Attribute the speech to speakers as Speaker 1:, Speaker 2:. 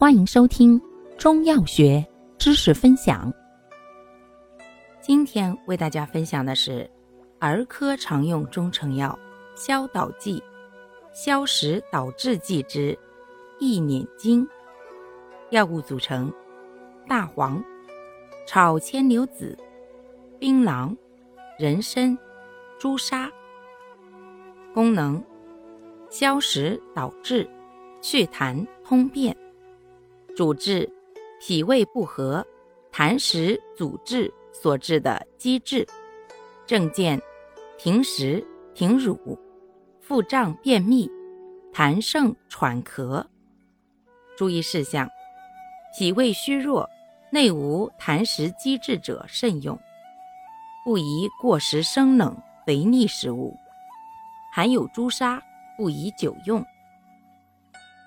Speaker 1: 欢迎收听中药学知识分享。今天为大家分享的是儿科常用中成药消导剂、消食导滞剂之益捻精。药物组成：大黄、炒牵牛子、槟榔、人参、朱砂。功能：消食导滞。祛痰通便，主治脾胃不和、痰湿阻滞所致的积滞。症见停食、停乳、腹胀、便秘、痰盛、喘咳。注意事项：脾胃虚弱、内无痰湿积滞者慎用，不宜过食生冷、肥腻食物，含有朱砂，不宜久用。